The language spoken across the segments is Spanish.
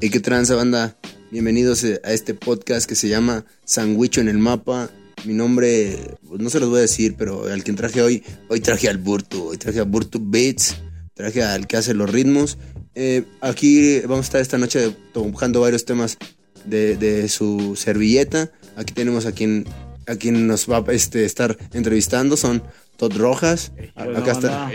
¿Y qué tranza, banda? Bienvenidos eh, a este podcast que se llama Sandwicho en el Mapa. Mi nombre, pues, no se los voy a decir, pero al quien traje hoy, hoy traje al Burtu, hoy traje a Burtu Beats, traje al que hace los ritmos. Eh, aquí vamos a estar esta noche tocando varios temas de, su servilleta. Aquí tenemos a quien, a quien nos va a este, estar entrevistando, son Todd Rojas. Acá, está,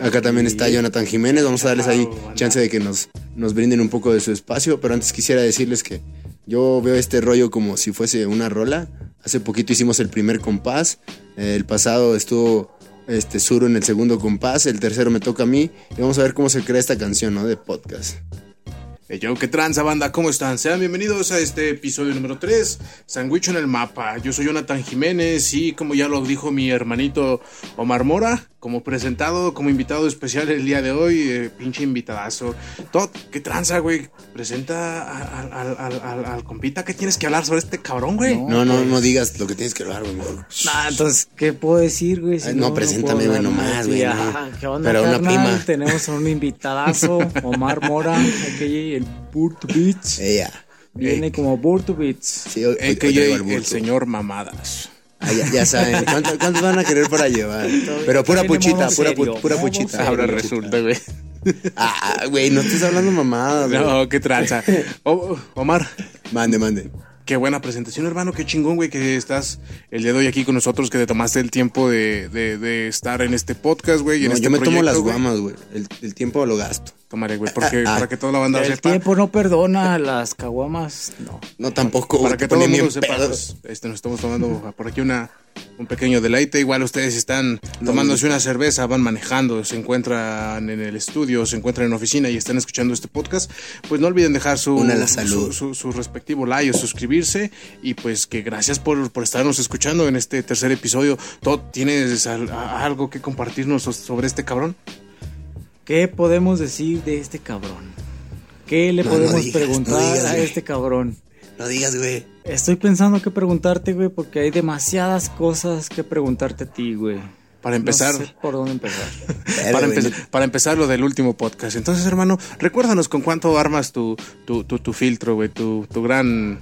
acá también está Jonathan Jiménez. Vamos a darles ahí chance de que nos, nos brinden un poco de su espacio. Pero antes quisiera decirles que yo veo este rollo como si fuese una rola. Hace poquito hicimos el primer compás. El pasado estuvo este Suro en el segundo compás. El tercero me toca a mí. Y vamos a ver cómo se crea esta canción ¿no? de podcast. Yo, ¿qué tranza banda? ¿Cómo están? Sean bienvenidos a este episodio número 3, Sandwich en el Mapa. Yo soy Jonathan Jiménez y como ya lo dijo mi hermanito Omar Mora, como presentado, como invitado especial el día de hoy, eh, pinche invitadazo. Todd, ¿qué tranza, güey? Presenta al, al, al, al, compita que tienes que hablar sobre este cabrón, güey. No, no, no digas lo que tienes que hablar, güey. Nah, entonces, ¿qué puedo decir, güey? Si Ay, no, preséntame, güey, nomás, güey. ¿Qué onda, Pero una carnal? prima. Tenemos a un invitadazo, Omar Mora, aquí el Burto Beats. Ella. Viene como Burto Beats. Sí, hoy, hoy- el señor Mamadas. Ah, ya, ya saben. ¿Cuánto- ¿Cuántos van a querer para llevar? Pero pura puchita, pura, pu- pura puchita. Ahora resulta, güey. puchita. Ah, güey, no estés hablando mamadas, güey. No, qué tranza. O- Omar, Mande, mande. Qué buena presentación, hermano. Qué chingón, güey, que estás el día de hoy aquí con nosotros, que te tomaste el tiempo de, de, de estar en este podcast, güey. No, este yo me tomo las guamas, güey. El, el tiempo lo gasto. Tomaré, güey, porque Ah, para que toda la banda El sepa. tiempo no perdona las caguamas. No. No, tampoco. Para que todo el mundo sepa, pues, este, nos estamos tomando por aquí una, un pequeño deleite. Igual ustedes están tomándose una cerveza, van manejando, se encuentran en el estudio, se encuentran en la oficina y están escuchando este podcast. Pues no olviden dejar su, Una la salud. su, su- su respectivo like o suscribirse. Y pues que gracias por, por estarnos escuchando en este tercer episodio. Todd, ¿tienes algo que compartirnos so- sobre este cabrón? ¿Qué podemos decir de este cabrón? ¿Qué le No, no podemos digas, preguntar no digas, a güey. este cabrón? No digas, güey. Estoy pensando qué preguntarte, güey, porque hay demasiadas cosas que preguntarte a ti, güey. Para empezar. No sé por dónde empezar. Empe- para empezar lo del último podcast. Entonces, hermano, recuérdanos con cuánto armas tu, tu, tu, tu filtro, güey, tu, tu gran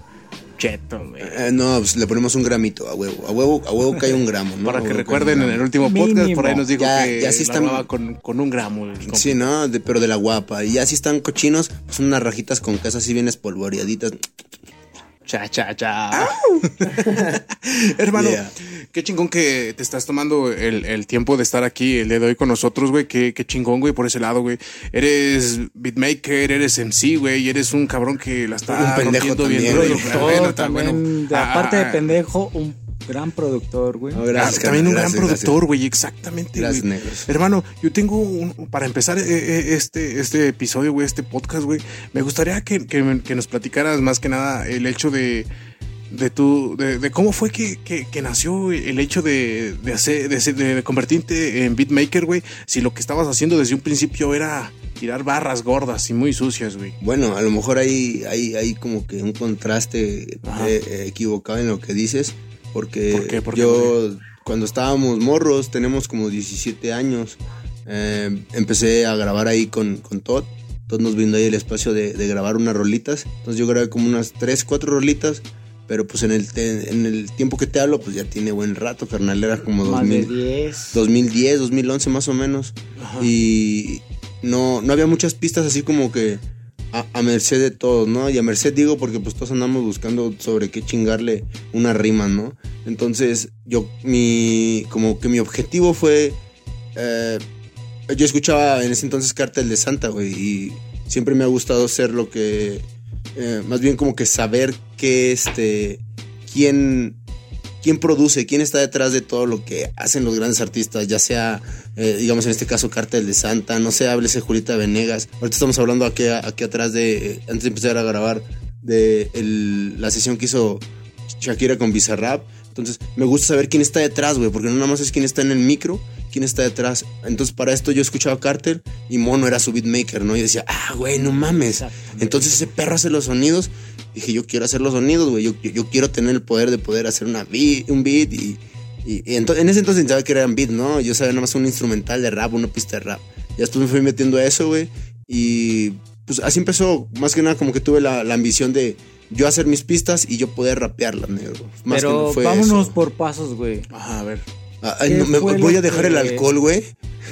cheto, güey. Eh, no, pues le ponemos un gramito a huevo. A huevo, a huevo cae un gramo, ¿no? Para que recuerden, en el último podcast, Mínimo. por ahí nos dijo Ya- que ya sí están- con, con un gramo. Sí, ¿no? De- pero de la guapa. Y ya si están cochinos, pues unas rajitas con queso así bien espolvoreaditas. Cha, cha, cha. Hermano, Yeah. qué chingón que te estás tomando el, el tiempo de estar aquí el día de hoy con nosotros, güey. Qué, qué chingón, güey, por ese lado, güey. Eres beatmaker, eres MC, güey, y eres un cabrón que la está Un pendejo rompiendo bien. Bueno, también, bueno. de- Ah, aparte de ah, pendejo, un gran productor, güey. No, Ah, gracias, también un gran gracias, productor, güey, exactamente. Gracias, güey. negros. Hermano, yo tengo un, para empezar eh, eh, este, este episodio, güey, este podcast, güey, me gustaría que, que- que nos platicaras más que nada el hecho de, de tu, de, de cómo fue que, que- que nació el hecho de, de hacer, de, de convertirte en beatmaker, güey, si lo que estabas haciendo desde un principio era tirar barras gordas y muy sucias, güey. Bueno, a lo mejor hay, hay, hay como que un contraste eh, eh, equivocado en lo que dices, porque ¿Por qué? ¿Por qué? yo cuando estábamos morros, tenemos como 17 años, eh, empecé a grabar ahí con, con Todd. Todd nos brindó ahí el espacio de, de grabar unas rolitas, entonces yo grabé como unas 3, 4 rolitas, pero pues en el, te- en el tiempo que te hablo, pues ya tiene buen rato, carnal, era como Más de 2000, 10. 2010, 2011 más o menos. Y no, no había muchas pistas así como que a, merced de todos, ¿no? Y a merced digo porque pues todos andamos buscando sobre qué chingarle una rima, ¿no? Entonces yo, mi, como que mi objetivo fue, eh, yo escuchaba en ese entonces Cartel de Santa, güey, y siempre me ha gustado ser lo que, eh, más bien como que saber qué, este, quién, quién produce, quién está detrás de todo lo que hacen los grandes artistas, ya sea, eh, digamos en este caso, Cartel de Santa, no sé, háblese Julita Venegas. Ahorita estamos hablando aquí, aquí atrás de, eh, antes de empezar a grabar, de la sesión que hizo Shakira con Bizarrap. Entonces, me gusta saber quién está detrás, güey, porque no nada más es quién está en el micro, quién está detrás. Entonces, para esto yo escuchaba Cartel y Mono era su beatmaker, ¿no? Y decía, ah, güey, no mames. Entonces, ese perro hace los sonidos. Dije, yo quiero hacer los sonidos, güey. Yo, yo, yo quiero tener el poder de poder hacer una beat, un beat y. y- en ese entonces sabía que eran beat, ¿no? Yo sabía nada más un instrumental de rap, una pista de rap. Y después me fui metiendo a eso, güey. Y pues así empezó, más que nada como que tuve la, la ambición de yo hacer mis pistas y yo poder rapearlas, negro. Más Pero que fue vámonos eso. por pasos, güey. Ajá, a ver. Ah, ay, ¿Qué no, me- voy a dejar que- el alcohol, güey.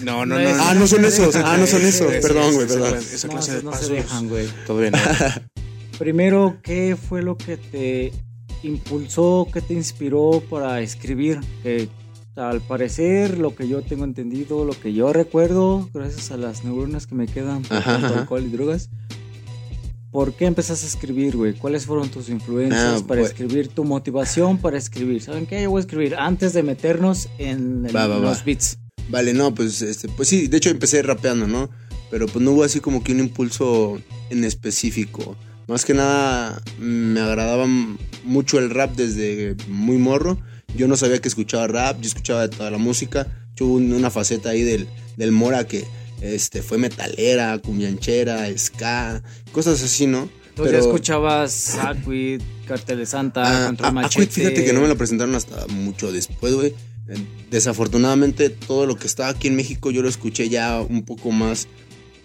No, no, No Ah, no son esos. Ah, no son esos. Perdón, güey, perdón. Esa No, clase de no se dejan, güey. Todo bien. Primero, ¿qué fue lo que te impulsó, qué te inspiró para escribir? Que al parecer, lo que yo tengo entendido, lo que yo recuerdo, gracias a las neuronas que me quedan por Ajá, tanto ajá. alcohol y drogas. ¿Por qué empezaste a escribir, güey? ¿Cuáles fueron tus influencias Ah, para pues- escribir? Tu motivación para escribir. ¿Saben qué? Yo voy a escribir antes de meternos en el- Va, va, los va. beats. Vale, no, pues este, pues sí, de hecho empecé rapeando, ¿no? Pero pues no hubo así como que un impulso en específico. Más que nada me agradaba mucho el rap desde muy morro. Yo no sabía que escuchaba rap, yo escuchaba toda la música. Yo una faceta ahí del, del Mora que este, fue metalera, cumbianchera, ska, cosas así, ¿no? Tú ya escuchabas Aquid, Cartel de Santa, Ah, Control ah, Machete. Aquid, fíjate que no me lo presentaron hasta mucho después, güey. Desafortunadamente, todo lo que estaba aquí en México yo lo escuché ya un poco más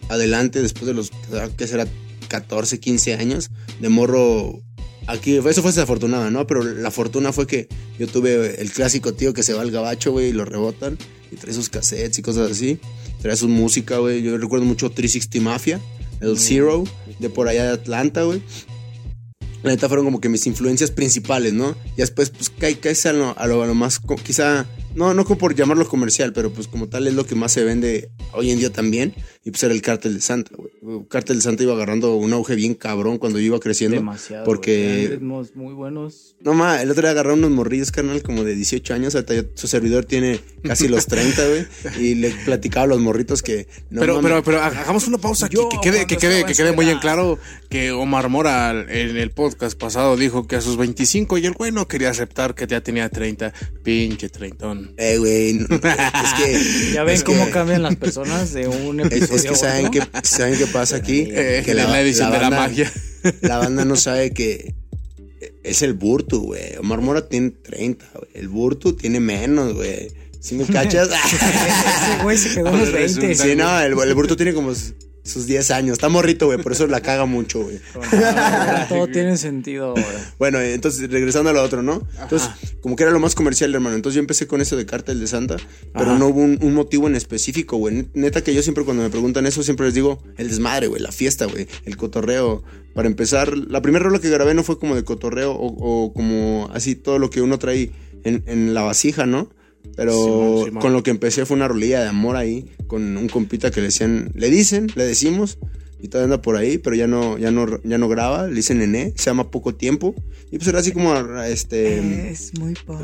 adelante, después de los, ¿qué será? 14, 15 años. De morro, aquí, eso fue desafortunado, ¿no? Pero la fortuna fue que yo tuve el clásico tío que se va al gabacho, güey, y lo rebotan, y trae sus cassettes y cosas así. Trae su música, güey. Yo recuerdo mucho 360 Mafia, el Zero, de por allá de Atlanta, güey. La neta fueron como que mis influencias principales, ¿no? Y después, pues, cae, caes a lo, a lo, a lo más, quizá, no, no como por llamarlo comercial, pero pues como tal es lo que más se vende hoy en día también. Y pues era el Cártel de Santa, güey. El Cártel de Santa iba agarrando un auge bien cabrón cuando yo iba creciendo. Demasiado. porque- ritmos muy buenos. No ma, el otro día agarró unos morrillos, carnal, como de 18 años. Su servidor tiene casi los 30, güey. Y le platicaba a los morritos que. No pero, pero, pero ha- hagamos una pausa aquí. Yo, Que quede, que quede, que quede muy en claro que Omar Mora en el podcast pasado dijo que a sus 25 y el güey no quería aceptar que ya tenía 30. Pinche treintón. Eh, güey. no, es que. Ya ven es cómo que- cambian las personas de un Es, episodio es que a saben qué, saben qué pasa aquí. Eh, que la, edición de la banda- magia. La banda no sabe que es el Burtu, güey. Omar Mora tiene 30, güey. El Burtu tiene menos, güey. ¿Sí me cachas? Ese güey se quedó Ahora 20. resulta- sí, no, el, el Burtu tiene como sus 10 años. Está morrito, güey. Por eso la caga mucho, güey. Todo tiene sentido ahora. Bueno, entonces regresando a lo otro, ¿no? Entonces, como que era lo más comercial, hermano. Entonces yo empecé con eso de Cártel de Santa, pero Ajá. no hubo un, un motivo en específico, güey. Net- Neta que yo siempre cuando me preguntan eso, siempre les digo el desmadre, güey, la fiesta, güey, el cotorreo. Para empezar, la primera rola que grabé no fue como de cotorreo o, o como así todo lo que uno trae en, en la vasija, ¿no? Pero Simón, Simón. con lo que empecé fue una rolilla de amor ahí, con un compita que le decían, le dicen, le decimos, y todavía anda por ahí, pero ya no, ya no, ya no graba, le dicen Nené, se llama Poco Tiempo, y pues era así como, este... Es muy poco.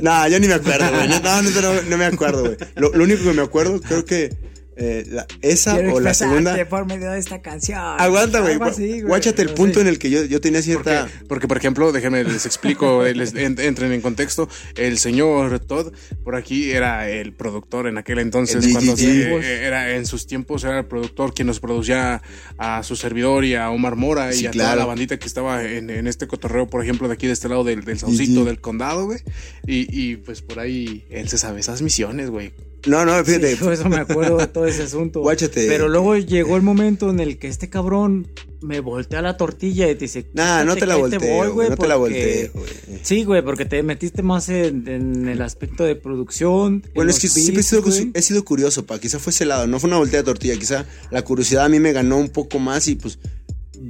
No, yo ni me acuerdo, güey. No, no, no, no me acuerdo, güey. Lo, lo único que me acuerdo, creo que eh, la- esa Quiero o la segunda. por medio de esta canción. Aguanta, güey. Guáchate el punto sí. en el que yo, yo tenía Porque, cierta. porque, por ejemplo, déjenme les explico, eh, les en- entren en contexto. El señor Todd por aquí era el productor en aquel entonces, El cuando se- eh, era en sus tiempos era el productor quien nos producía a su servidor y a Omar Mora Sí, y a toda la bandita que estaba en, en este cotorreo, por ejemplo, de aquí de este lado del, del Saucito del condado, güey. Y, y pues por ahí él se sabe esas misiones, güey. No, no, fíjate. Sí, por eso me acuerdo de todo ese asunto. Guáchate. Pero luego llegó el momento en el que este cabrón me voltea la tortilla y te dice... Nah, no "Quítate te la te volteo, voy. No te la volteo, güey. Sí, güey, porque te metiste más en, en el aspecto de producción. en Bueno, es que siempre he beats, sido, güey. he sido curioso, pa. Quizá fue ese lado. No fue una voltea de tortilla. Quizá la curiosidad a mí me ganó un poco más y pues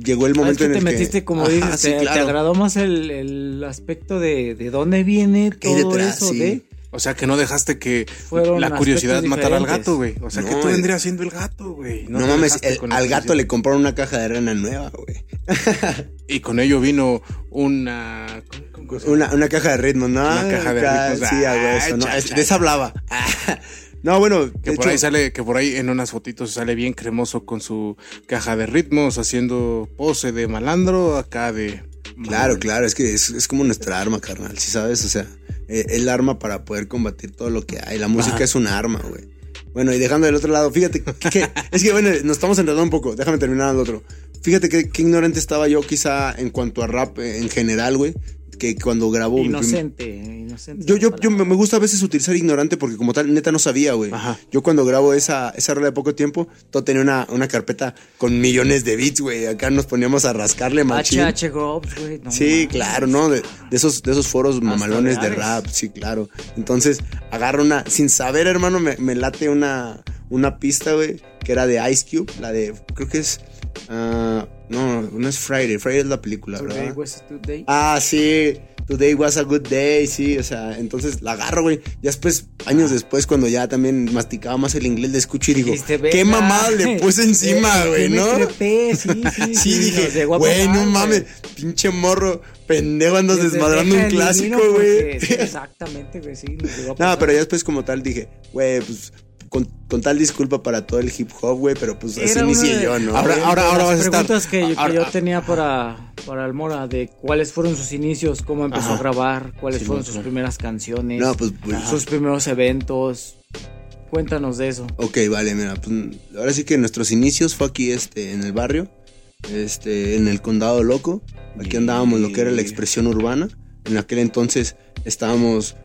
llegó el Ah, es momento que en te el que. metiste, como Ajá, dices, sí, te, agradó más el, el aspecto de, de dónde viene ¿Qué hay todo detrás? eso Sí. de... O sea, que no dejaste que Fueron la curiosidad matara al gato, güey. O sea, que No, tú eh. vendrías siendo el gato, güey. No, te mames, el- al gato le compraron una caja de arena nueva, güey. Y con ello vino una. Una, una caja de ritmo, ¿no? Una caja de Acá, ritmos. Sí, a Ay, hueso, ¿no? cha, Es- cha, de esa hablaba. No, bueno, Que por hecho, ahí sale, que por ahí en unas fotitos sale bien cremoso con su caja de ritmos, haciendo pose de malandro, acá de. Claro, claro, es que es, es como nuestra arma, carnal, ¿sí sabes? O sea, el arma para poder combatir todo lo que hay. La música Ajá. es un arma, güey. Bueno, y dejando del otro lado, fíjate que, que- es que, bueno, nos estamos enredando un poco, déjame terminar al otro. Fíjate que, qué ignorante estaba yo quizá en cuanto a rap eh, en general, güey, que cuando mi prim- Inocente. inocente. Yo, yo, yo me gusta a veces utilizar ignorante porque como tal, neta no sabía, güey. Ajá. Yo cuando grabo esa, esa rola de poco tiempo, todo tenía una, una carpeta con millones de bits, güey. Acá nos poníamos a rascarle machín. HH Gobs, güey. no Sí, claro, ¿no? De, de esos, de esos foros mamalones de rap, sí, claro. Entonces, agarro una, sin saber, hermano, me, me late una, una pista, güey, que era de Ice Cube, la de, creo que es, ah, no, no es Friday, Friday es la película, Today ¿verdad? was a today. Ah, sí. Today was a good day, sí, o sea, entonces la agarro, güey. Ya después, años después, cuando ya también masticaba más el inglés, le escucho y digo, qué mamada le puse encima, güey, ¿no? trepé, sí, sí, Sí, dije, güey, no mames, pinche morro, pendejo, andas desmadrando un clásico, güey. exactamente, güey, sí. No, pero ya después como tal dije, güey, pues con, con tal disculpa para todo el hip hop, güey, pero pues así Era inicié de- yo, ¿no? Ahora- ahora- las ahora vas a estar- preguntas que, yo- que ahora- yo tenía para, para el Mora, de cuáles fueron sus inicios, cómo empezó Ajá. a grabar, cuáles Sí, fueron no, sus primeras canciones, No, pues, pues, sus primeros eventos. Cuéntanos de eso. Ok, vale, mira, pues ahora sí que nuestros inicios fue aquí este, en el barrio, este, en el condado loco. Aquí andábamos lo que era la expresión urbana. En aquel entonces estábamos,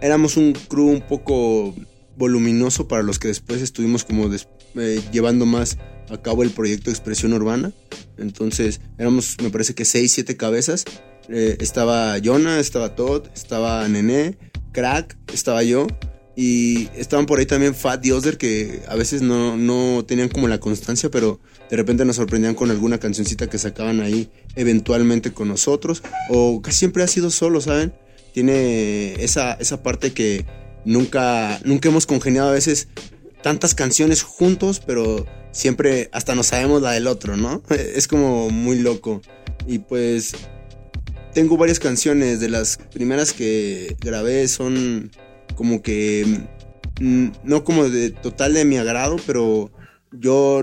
éramos un crew un poco voluminoso para los que después estuvimos como eh, llevando más a cabo el proyecto Expresión Urbana. Entonces éramos, me parece que seis, siete cabezas. Eh, estaba Jonah, estaba Todd, estaba Nené, Crack, estaba yo. Y estaban por ahí también Fat y Osder que a veces no, no tenían como la constancia, pero de repente nos sorprendían con alguna cancioncita que sacaban ahí eventualmente con nosotros. O casi siempre ha sido solo, ¿saben? Tiene esa, esa parte que nunca, nunca hemos congeniado a veces tantas canciones juntos, pero siempre hasta no sabemos la del otro, ¿no? Es como muy loco. Y pues tengo varias canciones, de las primeras que grabé son como que mm, no como de total de mi agrado, pero yo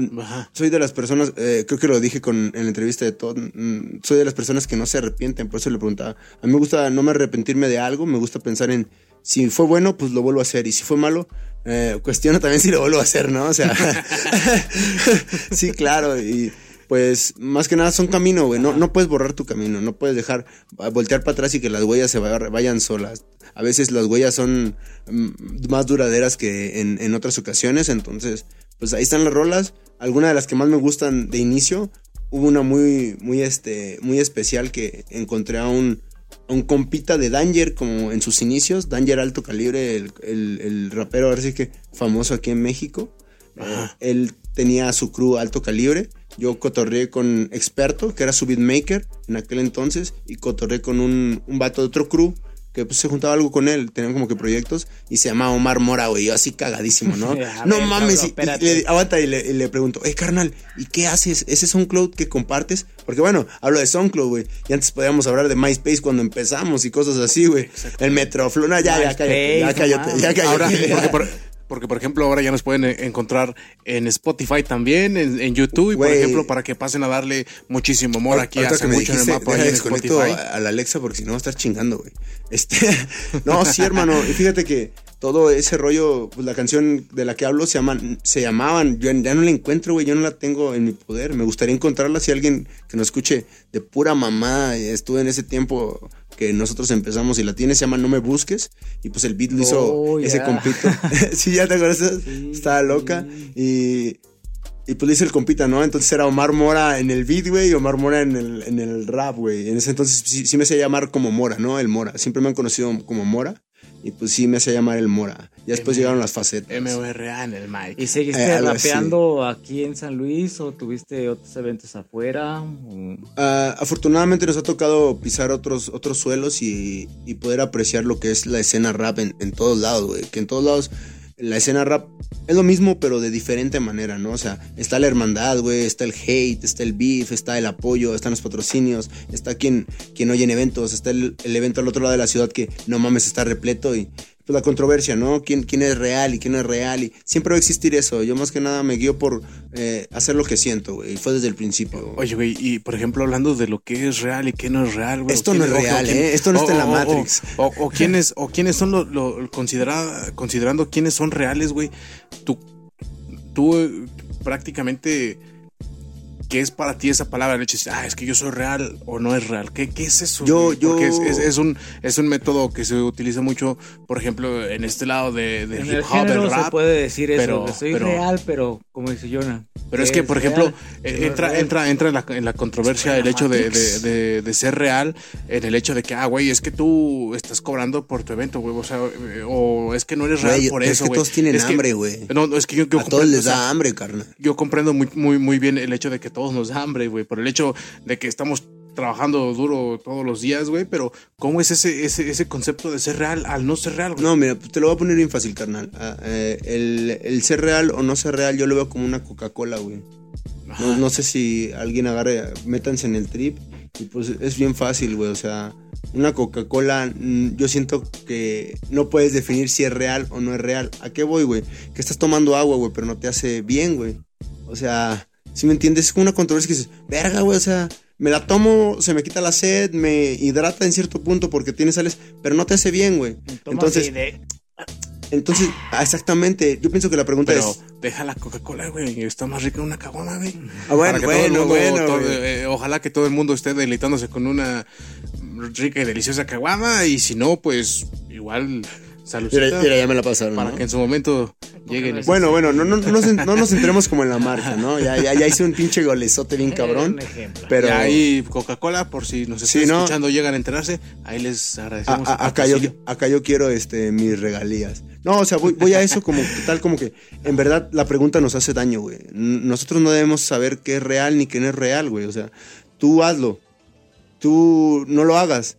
soy de las personas, eh, creo que lo dije con, en la entrevista de Todd, mm, soy de las personas que no se arrepienten, por eso le preguntaba. A mí me gusta no me arrepentirme de algo, me gusta pensar en si fue bueno, pues lo vuelvo a hacer, y si fue malo, eh, cuestiono también si lo vuelvo a hacer, ¿no? O sea, sí, claro, y pues más que nada son camino, güey, no, no puedes borrar tu camino, no puedes dejar voltear para atrás y que las huellas se vaya- vayan solas. A veces las huellas son mm, más duraderas que en, en otras ocasiones, entonces pues ahí están las rolas. Algunas de las que más me gustan de inicio. Hubo una muy, muy, este, muy especial que encontré a un, un compita de Danger como en sus inicios. Danger Alto Calibre, el, el, el rapero ahora sí que famoso aquí en México. Eh, él tenía su crew Alto Calibre. Yo cotorreé con Experto, que era su beatmaker en aquel entonces. Y cotorreé con un, un vato de otro crew que pues, se juntaba algo con él, tenían como que proyectos y se llamaba Omar Mora, güey, yo así cagadísimo, ¿no? A no ver, mames, cabrón, y- le, aguanta y le, y le pregunto, hey carnal, ¿y qué haces? ¿Ese SoundCloud que compartes? Porque bueno, hablo de SoundCloud, güey, y antes podíamos hablar de MySpace cuando empezamos y cosas así, güey. El Metroflow, no, ya, ya, cállate, ya, cállate, no ya, cállate. Ahora, ya. porque por, porque, por ejemplo, ahora ya nos pueden eh, encontrar en Spotify también, en, en YouTube, y por ejemplo, para que pasen a darle muchísimo amor aquí a que me Sangucho en el dijiste, mapa deja en Spotify. a, a la Alexa porque si no va a estar chingando, güey. Este, no, sí, hermano. Y fíjate que todo ese rollo, pues la canción de la que hablo se llaman, se llamaban. Yo ya no la encuentro, güey. Yo no la tengo en mi poder. Me gustaría encontrarla si alguien que nos escuche de pura mamá estuve en ese tiempo que nosotros empezamos y la tiene, se llama No me busques. Y pues el beat lo hizo Oh, ese compito. sí, ya te acuerdas. Sí, Estaba loca. sí. Y y pues le hice el compita, ¿no? Entonces era Omar Mora en el beat, güey, y Omar Mora en el, en el rap, güey. En ese entonces sí, sí me hacía llamar como Mora, ¿no? El Mora. Siempre me han conocido como Mora. Y pues sí me hacía llamar el Mora. Ya después llegaron las facetas. M.O.R.A. en el mic. ¿Y seguiste Eh, así. rapeando aquí en San Luis o tuviste otros eventos afuera? Ah, afortunadamente nos ha tocado pisar otros, otros suelos y, y poder apreciar lo que es la escena rap en, en todos lados, güey. Que en todos lados la escena rap es lo mismo, pero de diferente manera, ¿no? O sea, está la hermandad, güey, está el hate, está el beef, está el apoyo, están los patrocinios, está quien, quien oye en eventos, está el, el evento al otro lado de la ciudad que no mames está repleto y pues la controversia, ¿no? ¿Quién, quién es real y quién no es real? Y siempre va a existir eso. Yo más que nada me guío por eh, hacer lo que siento, güey. Y fue desde el principio. Oye, güey, y por ejemplo, hablando de lo que es real y qué no es real, güey. Esto no es real, quién- ¿eh? Esto no está en la o- o- Matrix. O, o quiénes, o quiénes son los, lo, considera- considerando quiénes son reales, güey. Tú, tú eh, prácticamente ¿qué es para ti esa palabra? El hecho de, ah, es que yo soy real o no es real. ¿Qué, qué es eso? Yo, yo... Porque es, es- es un, es un método que se utiliza mucho, por ejemplo, en este lado de, de En hip el hop, género del se rap. puede decir eso, pero- que soy pero- real, pero como dice Jonah. Pero es que, por real, ejemplo, que eh, es entra, real. entra, entra en la, en la controversia el hecho de, de- de- de ser real, en el hecho de que, ah, güey, es que tú estás cobrando por tu evento, güey, o sea, o es que no eres real Güey, por es eso, que güey. todos tienen Es que- hambre, güey. No, no, es que yo, yo A todos les o sea, da hambre, carnal. yo comprendo muy, muy, muy bien el hecho de que todos nos da hambre, güey, por el hecho de que estamos trabajando duro todos los días, güey, pero ¿cómo es ese, ese, ese concepto de ser real al no ser real, güey? No, mira, te lo voy a poner bien fácil, carnal. Ah, eh, el, el ser real o no ser real, yo lo veo como una Coca-Cola, güey. No, no sé si alguien agarre, métanse en el trip. Y pues es bien fácil, güey. O sea, una Coca-Cola, mm, yo siento que no puedes definir si es real o no es real. ¿A qué voy, güey? Que estás tomando agua, güey, pero no te hace bien, güey. O sea, si me entiendes, es como una controversia que dices, verga, güey, o sea, me la tomo, se me quita la sed, me hidrata en cierto punto porque tiene sales, pero no te hace bien, güey. Entonces, de- entonces, ah, exactamente, yo pienso que la pregunta Pero es... deja la Coca-Cola, güey, está más rica una caguama, güey. Ah, bueno, Para que todo el bueno, mundo- bueno, todo- eh, ojalá que todo el mundo esté deleitándose con una rica y deliciosa caguama y si no, pues igual saludcita Mira, mira, ya me la pasaron. para ¿no? que en su momento lleguen. Bueno, bueno, no, no, no, nos, no nos centremos como en la marca, ¿no? Ya, ya, ya hice un pinche golezote bien cabrón. Un ejemplo. Pero Y ahí Coca-Cola, por si nos están Sí, ¿no? escuchando, llegan a enterarse, ahí les a- agradecemos. a- el acá, yo, acá yo quiero este, mis regalías. No, o sea, voy, voy a eso como tal, como que en verdad la pregunta nos hace daño, güey. Nosotros no debemos saber qué es real ni qué no es real, güey. O sea, tú hazlo. Tú no lo hagas.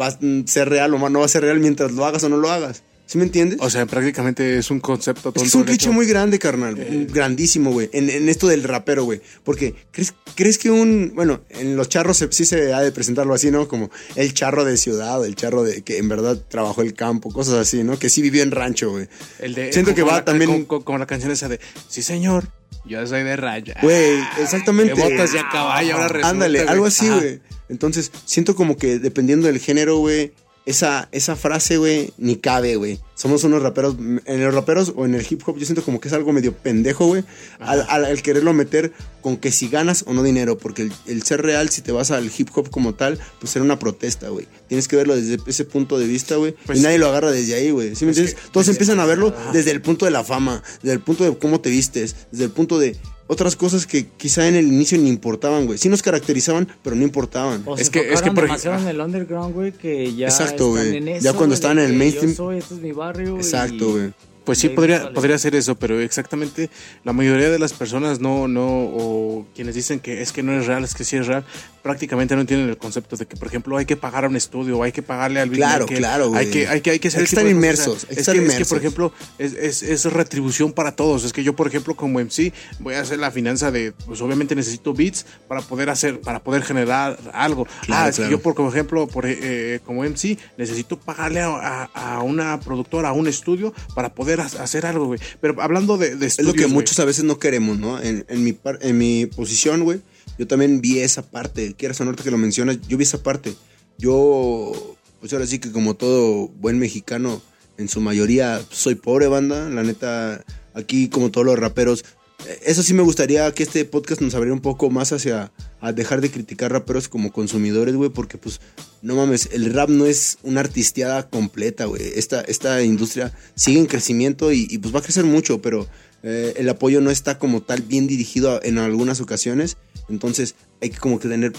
Va a ser real o no va a ser real mientras lo hagas o no lo hagas. ¿Sí me entiendes? O sea, prácticamente es un concepto Es tonto. que es un cliché muy grande, carnal. Eh. grandísimo, güey. En, en esto del rapero, güey. Porque, ¿crees, ¿crees que un. Bueno, en los charros sí se ha de presentarlo así, ¿no? Como el charro de ciudad, el charro de que en verdad trabajó el campo, cosas así, ¿no? Que sí vivió en rancho, güey. El de, Siento que va la- también- Como, la canción esa de Sí, señor, yo soy de raya. Güey, exactamente. De botas y a caballo, ahora resulta, Ándale, algo así, güey. Entonces, siento como que dependiendo del género, güey, esa, esa frase, güey, ni cabe, güey. Somos unos raperos, en los raperos o en el hip hop, yo siento como que es algo medio pendejo, güey, al, al- al quererlo meter con que si ganas o no dinero, porque el, el ser real, si te vas al hip hop como tal, pues era una protesta, güey. Tienes que verlo desde ese punto de vista, güey, Pues- y nadie lo agarra desde ahí, güey. ¿Sí me Pues entiendes? que- Todos pues- empiezan a verlo desde el punto de la fama, desde el punto de cómo te vistes, desde el punto de otras cosas que quizá en el inicio ni importaban, güey. Sí nos caracterizaban, pero no importaban. O Es se que- es que por ej- demasiado en el underground, güey, que ya Exacto, están güey. Ya cuando estaban en el mainstream- Yo soy, este es mi barrio. Exacto, y- güey. Pues sí, podría, podría ser eso, pero exactamente la mayoría de las personas no, no, o quienes dicen que es que no es real, es que sí es real, prácticamente no tienen el concepto de que, por ejemplo, hay que pagar a un estudio, hay que pagarle al Claro, que claro, güey. Hay que, hay que, hay que cosas, inmersos, o hay sea, que es que, es que, inmersos. por ejemplo, es, es, es retribución para todos. Es que yo, por ejemplo, como MC, voy a hacer la finanza de, pues obviamente necesito beats para poder hacer, para poder generar algo. Claro, ah, es claro. que yo, por ejemplo, por, eh, como MC, necesito pagarle a, a- a una productora, a un estudio, para poder ha- hacer algo, güey. Pero hablando de, de Es estudios, lo que güey, muchos a veces no queremos, ¿no? En, en mi, par- en mi posición, güey, yo también vi esa parte. Quieras o que lo mencionas, yo vi esa parte. Yo, pues ahora sí que como todo buen mexicano, en su mayoría soy pobre banda. La neta, aquí como todos los raperos. eh, Eso sí me gustaría que este podcast nos abriera un poco más hacia a dejar de criticar raperos como consumidores, güey, porque pues no mames, el rap no es una artisteada completa, güey. Esta, esta industria sigue en crecimiento y, pues va a crecer mucho, pero eh, el apoyo no está como tal bien dirigido en algunas ocasiones. Entonces hay que como que tener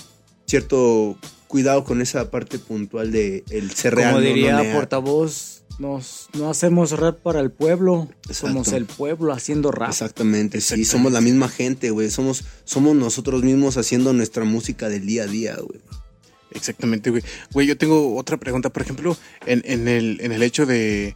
cierto cuidado con esa parte puntual de el ser real. Como diría no portavoz, nos, no hacemos rap para el pueblo, somos el pueblo haciendo rap. Exactamente, sí, somos la misma gente, güey. Somos, somos nosotros mismos haciendo nuestra música del día a día, güey. Exactamente, güey. Güey, yo tengo otra pregunta, por ejemplo, en, en, el, en el hecho de,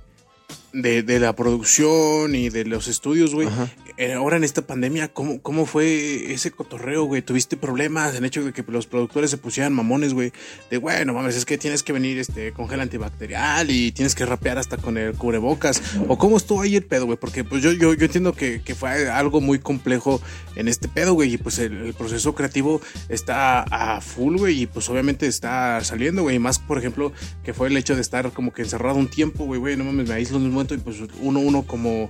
de, de la producción y de los estudios, güey. Eh, Ahora en esta pandemia, ¿cómo, ¿cómo fue ese cotorreo, güey? ¿Tuviste problemas en hecho de que los productores se pusieran mamones, güey? De, bueno, mames, es que tienes que venir este, con antibacterial y tienes que rapear hasta con el cubrebocas. ¿O cómo estuvo ahí el pedo, güey? Porque pues yo, yo, yo entiendo que, que fue algo muy complejo en este pedo, güey. Y pues el, el proceso creativo está a full, güey. Y pues obviamente está saliendo, güey. Y más, por ejemplo, que fue el hecho de estar como que encerrado un tiempo, güey, güey. No mames, me aíslo en un momento y pues uno, uno como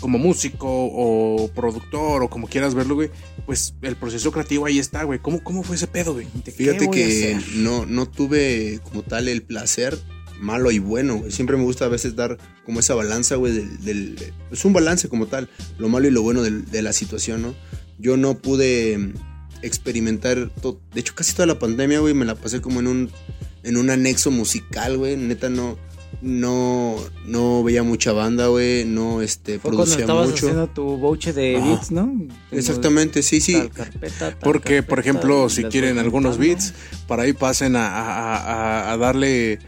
como músico o productor o como quieras verlo, güey, pues el proceso creativo ahí está, güey. ¿Cómo, cómo fue ese pedo, güey? Fíjate que no, no tuve como tal el placer malo y bueno, güey. Siempre me gusta a veces dar como esa balanza, güey, del, Es un balance como tal, lo malo y lo bueno de la situación, ¿no? Yo no pude experimentar, todo, de hecho casi toda la pandemia, güey, me la pasé como en un, en un anexo musical, güey, neta no, no, no veía mucha banda, güey, no, este, Fue producía cuando estabas haciendo tu bouche de beats, ¿no? Exactamente, sí, sí. Porque, por ejemplo, si quieren algunos beats, para ahí pasen a, a, a darle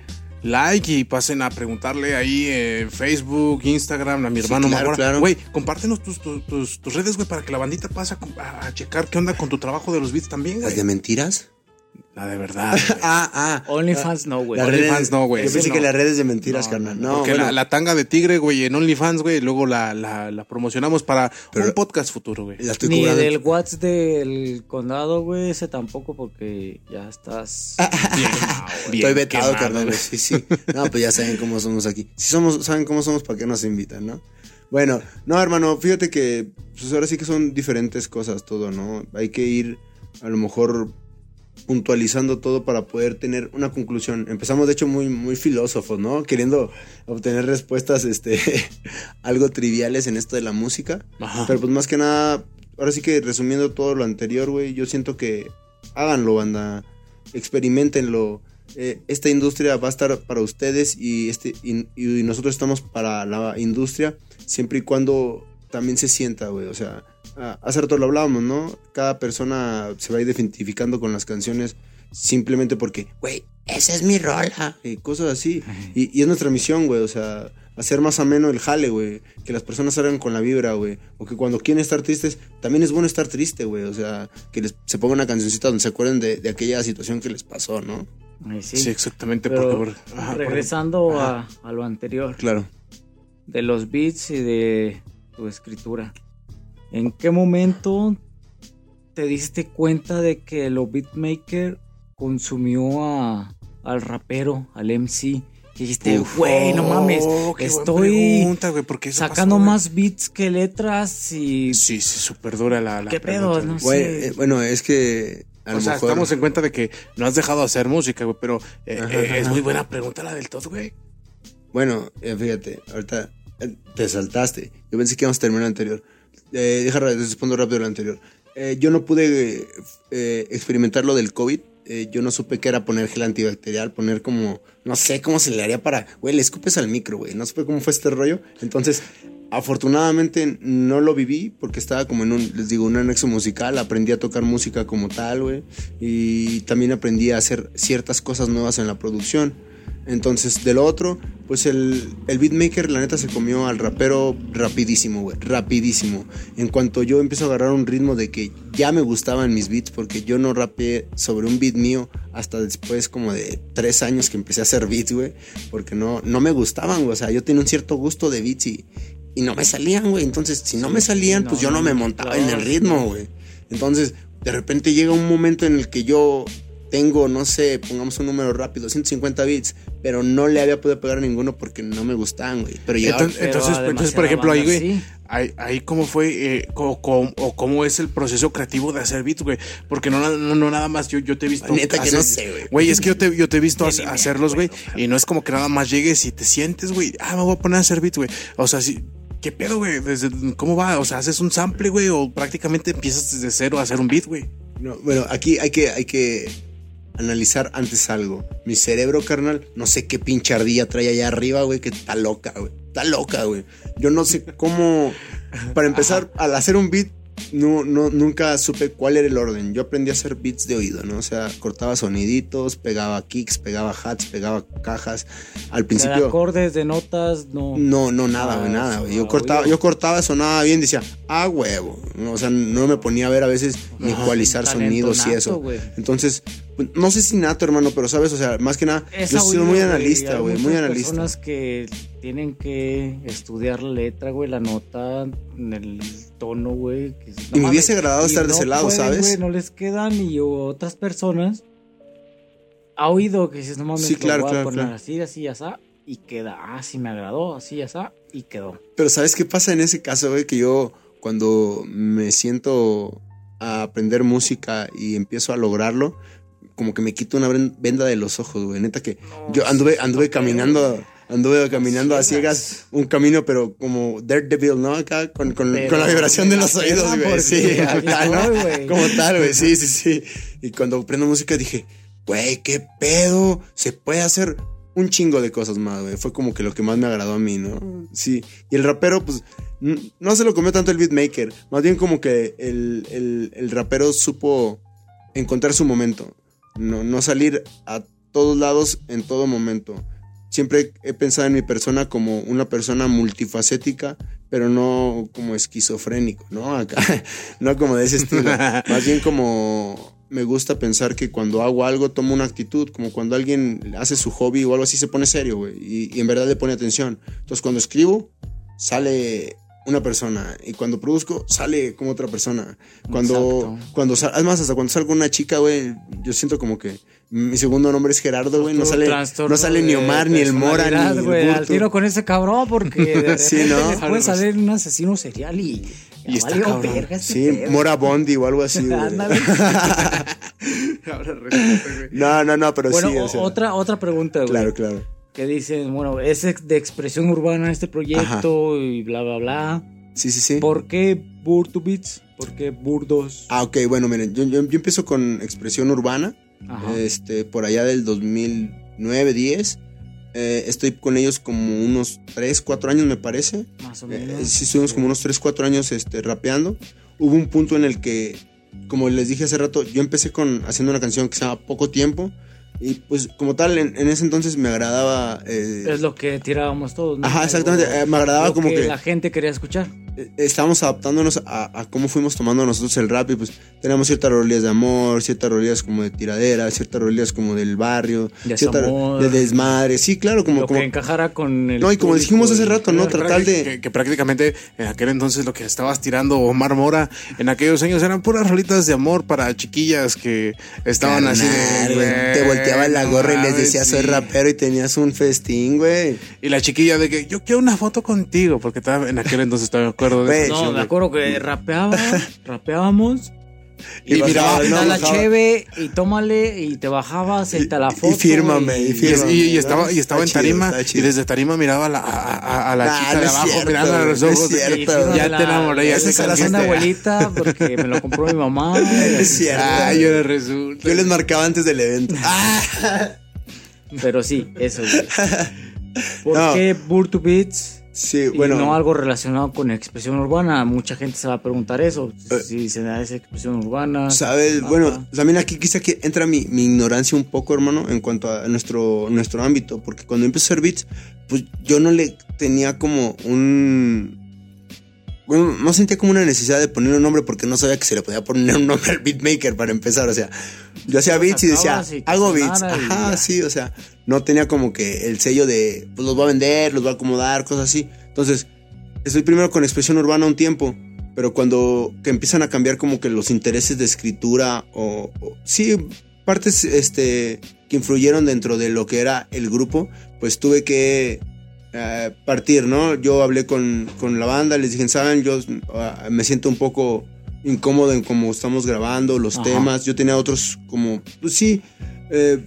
like y pasen a preguntarle ahí en Facebook, Instagram, a mi hermano sí, claro, Güey, compártenos tus, tus, tus, redes, güey, para que la bandita pase a, checar qué onda con tu trabajo de los beats también. ¿Las de mentiras? La de verdad. ah, ah. OnlyFans no, güey. OnlyFans no, güey. Yo pensé que las redes de mentiras, carnal. No, porque la, tanga de tigre, güey, en OnlyFans, güey, luego la, la, la, promocionamos para un podcast futuro, güey. Ni del WhatsApp del condado, güey, ese tampoco, porque ya estás. bien, Estoy vetado, carnal. Sí, sí. No, pues ya saben cómo somos aquí. Si somos, saben cómo somos, ¿para qué nos invitan, no? Bueno, no, hermano, fíjate que pues ahora sí que son diferentes cosas todo, ¿no? Hay que ir a lo mejor puntualizando todo para poder tener una conclusión. Empezamos de hecho muy, muy filósofos, ¿no? Queriendo obtener respuestas este, algo triviales en esto de la música. Pero pues más que nada, ahora sí que resumiendo todo lo anterior, güey, yo siento que háganlo, banda, experimentenlo. Eh, esta industria va a estar para ustedes y, este, y, y nosotros estamos para la industria siempre y cuando también se sienta, güey. O sea, hace rato lo hablábamos, ¿no? Cada persona se va a ir identificando con las canciones simplemente porque, güey, esa es mi rola. Y cosas así. Y, es nuestra misión, güey. O sea, hacer más ameno el jale, güey. Que las personas salgan con la vibra, güey. O que cuando quieren estar tristes, también es bueno estar triste, güey. O sea, que les, se ponga una cancioncita donde se acuerden de, aquella situación que les pasó, ¿no? sí. exactamente. por, regresando a, a lo anterior. Claro. De los beats y de tu escritura. ¿En qué momento te diste cuenta de que el beatmaker consumió a, al rapero, al MC? Que dijiste, güey, no mames, estoy sacando más beats que letras y... Sí, sí, súper dura la, ¿Qué pedo? No sé. Eh, bueno, es que... o sea, estamos en cuenta de que no has dejado de hacer música, güey, pero eh, eh, es muy buena pregunta la del todo, güey. Bueno, fíjate, ahorita te saltaste. Yo pensé que íbamos a terminar el anterior. Eh, déjame responder rápido lo anterior. Eh, yo no pude eh, experimentar lo del COVID. Eh, yo no supe qué era poner gel antibacterial, poner como, no sé cómo se le haría para, güey, le escupes al micro, güey. No supe cómo fue este rollo. Entonces, afortunadamente no lo viví porque estaba como en un, les digo, un anexo musical. Aprendí a tocar música como tal, güey. Y también aprendí a hacer ciertas cosas nuevas en la producción. Entonces, de lo otro, pues el, el beatmaker, la neta, se comió al rapero rapidísimo, güey. Rapidísimo. En cuanto yo empiezo a agarrar un ritmo de que ya me gustaban mis beats, porque yo no rapeé sobre un beat mío hasta después como de tres años que empecé a hacer beats, güey. Porque no, no me gustaban, güey. O sea, yo tenía un cierto gusto de beats y, y no me salían, güey. Entonces, si no me salían, pues yo no me montaba en el ritmo, güey. Entonces, de repente llega un momento en el que yo tengo, no sé, pongamos un número rápido, 150 bits, pero no le había podido pegar a ninguno porque no me gustaban, güey. Pero entonces, entonces, por ejemplo, ahí, güey, ahí, cómo fue eh, o, cómo es el proceso creativo de hacer beats, güey. Porque no, no, nada más yo, yo te he visto. Neta que no sé, güey. Güey, es que yo te, yo te he visto hacerlos, güey. Y no es como que nada más llegues y te sientes, güey. Ah, me voy a poner a hacer beats, güey. O sea, sí. ¿Qué pedo, güey? ¿Cómo va? O sea, ¿haces un sample, güey? ¿O prácticamente empiezas desde cero a hacer un beat, güey? No, bueno, aquí hay que, hay que analizar antes algo. Mi cerebro, carnal, no sé qué pinche ardilla trae allá arriba, güey, que está loca, güey. Está loca, güey. Yo no sé cómo. Para empezar, al hacer un beat, no, no, nunca supe cuál era el orden. Yo aprendí a hacer beats de oído, ¿no? O sea, cortaba soniditos, pegaba kicks, pegaba hats, pegaba cajas. Al principio. De acordes, de notas, no. No, no, nada, güey, ah, nada, güey. Yo cortaba, yo cortaba, sonaba bien, decía, ah, huevo. O sea, no me ponía a ver a veces ni ecualizar sonidos y eso. Entonces, no sé si nato, hermano, pero sabes, o sea, más que nada, yo soy muy analista, güey, muy analista. personas que tienen que estudiar la letra, güey, la nota, el tono, güey. y me hubiese agradado estar de ese lado, ¿sabes? no les quedan y otras personas ha oído que dices, no mames, sí, claro, voy claro, a poner así, así, así. y queda, ah, sí me agradó, así ya está, y quedó. Pero ¿sabes qué pasa en ese caso, güey? Que yo cuando me siento a aprender música y empiezo a lograrlo, como que me quito una venda de los ojos, güey. Neta que yo anduve, anduve caminando, anduve caminando a ciegas un camino, pero como Daredevil, ¿no? Acá con, con, con la vibración de los oídos, güey. Sí, Como tal, güey. Sí, sí, sí. Y cuando aprendo música dije, güey, qué pedo. Se puede hacer un chingo de cosas más, güey. Fue como que lo que más me agradó a mí, ¿no? Sí. Y el rapero, pues, no se lo comió tanto el beatmaker. Más bien como que el, el, el rapero supo encontrar su momento. No, no salir a todos lados en todo momento. Siempre he pensado en mi persona como una persona multifacética, pero no como esquizofrénico, ¿no? Acá, no como de ese estilo. Más bien como me gusta pensar que cuando hago algo tomo una actitud, como cuando alguien hace su hobby o algo así se pone serio, güey, y, y, en verdad le pone atención. Entonces cuando escribo, sale una persona y cuando produzco sale como otra persona. Cuando, cuando además hasta cuando salgo una chica, güey, yo siento como que mi segundo nombre es Gerardo, güey, no sale, no sale ni Omar, ni el Mora, ni güey, al tiro con ese cabrón porque de sí, ¿no? después sale un asesino serial y, y está verga este Sí, Mora Bondi o algo así, güey. no, no, no, pero bueno, sí. otra, otra pregunta, güey. Claro, claro que dicen, bueno, es de expresión urbana este proyecto y bla, bla, bla. Sí, sí, sí. ¿Por qué Burtubits? ¿Por qué Burdos? Ah, ok, bueno, miren, yo, yo, empiezo con expresión urbana, este, por allá del 2009, 10. Eh, estoy con ellos como unos 3, 4 años, me parece. Más o menos. Eh, sí, estuvimos como unos 3, 4 años este, rapeando. Hubo un punto en el que, como les dije hace rato, yo empecé con haciendo una canción que se llama Poco Tiempo y pues como tal, en, ese entonces me agradaba... Eh, es lo que tirábamos todos. ¿no? Ajá, exactamente. Eh, me agradaba como que, La gente quería escuchar. Estábamos adaptándonos a, cómo fuimos tomando nosotros el rap y pues teníamos ciertas rolillas de amor, ciertas rolillas como de tiradera, ciertas rolillas como del barrio, de, ciertas, de desmadre. Sí, claro, como... Lo como, que encajara con el... No, y como dijimos hace rato, ¿no? Tratar de... Que, prácticamente en aquel entonces lo que estabas tirando Omar Mora en aquellos años eran puras rolitas de amor para chiquillas que estaban así. Te volteaba la gorra y le decía soy rapero y tenías un festín, güey. Y la chiquilla de que yo quiero una foto contigo, porque estaba, en aquel entonces estaba acuerdo de eso. No, me acuerdo que rapeaba, rapeábamos. Y, y miraba, no, la cheve y tómale y te bajabas y te la foto. Y fírmame, y, fírmame, y, estaba, y estaba en tarima y desde tarima miraba a la, a, a la chica de abajo mirando a los ojos. Cierto, ya te enamoré, ya te casé. una abuelita porque me lo compró mi mamá. Es cierto. Ay, yo resulta. Yo les marcaba antes del evento. Pero sí, eso. ¿Por qué Burtu Beats? Sí, bueno. no algo relacionado con expresión urbana. Mucha gente se va a preguntar eso. Eh, si se da esa expresión urbana. Sabes, bueno, también aquí quizá que entra mi, mi, ignorancia un poco, hermano, en cuanto a nuestro, nuestro ámbito. Porque cuando empecé a hacer beats, pues yo no le tenía como un bueno, no sentía como una necesidad de poner un nombre porque no sabía que se le podía poner un nombre al beatmaker para empezar. O sea, yo hacía beats y decía, hago beats. Ajá, sí, o sea, no tenía como que el sello de, pues los voy a vender, los voy a acomodar, cosas así. Entonces, estoy primero con expresión urbana un tiempo, pero cuando que empiezan a cambiar como que los intereses de escritura o, o sí, partes este, que influyeron dentro de lo que era el grupo, pues tuve que eh, partir, ¿no? Yo hablé con, con, la banda, les dije, ¿saben? Yo ah, me siento un poco incómodo en cómo estamos grabando los temas. Yo tenía otros como, pues sí, eh,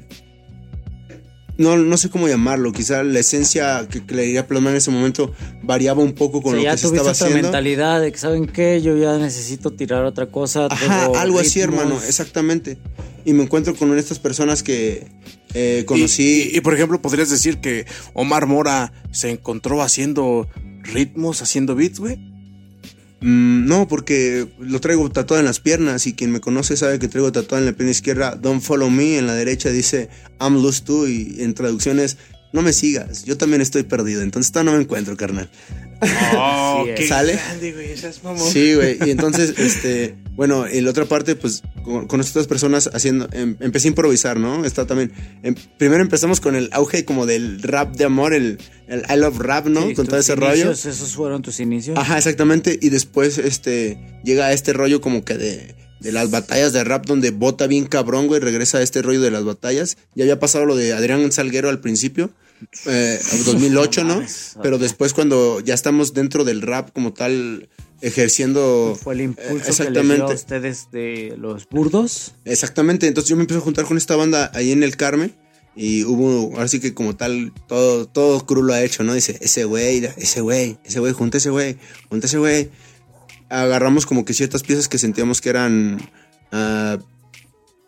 no, no sé cómo llamarlo, quizá la esencia que, le iría a plasmar en ese momento variaba un poco con lo que se estaba haciendo. mentalidad de que, ¿saben qué? Yo ya necesito tirar otra cosa. Ajá, algo así, hermano, exactamente. Y me encuentro con estas personas que eh, conocí. Y, por ejemplo, podrías decir que Omar Mora se encontró haciendo ritmos, haciendo beats, güey. Mm, no, porque lo traigo tatuado en las piernas y quien me conoce sabe que traigo tatuado en la pierna izquierda. Don't follow me, en la derecha dice I'm lost too. Y en traducciones no me sigas, yo también estoy perdido, entonces todavía no me encuentro, carnal. Oh, qué ¿Sale? güey, sí, güey, y entonces, este, bueno, en la otra parte, pues, con, estas personas haciendo, em, empecé a improvisar, ¿no? Está también, em, primero empezamos con el auge como del rap de amor, el, el I love rap, ¿no? con todo ese rollo. Esos fueron tus inicios. Ajá, exactamente, y después, este, llega este rollo como que de de las batallas de rap donde bota bien cabrón, güey, regresa a este rollo de las batallas. Ya había pasado lo de Adrián Salguero al principio, eh, 2008, ¿no? Pero después cuando ya estamos dentro del rap como tal, ejerciendo... Fue el eh, impulso que les exactamente. dio a ustedes de los burdos. Exactamente, entonces yo me empecé a juntar con esta banda ahí en el Carmen y hubo, ahora sí que como tal, todo, todo lo ha hecho, ¿no? Dice, ese güey, ese güey, ese güey, junta ese güey, junta ese güey. Agarramos como que ciertas piezas que sentíamos que eran ah,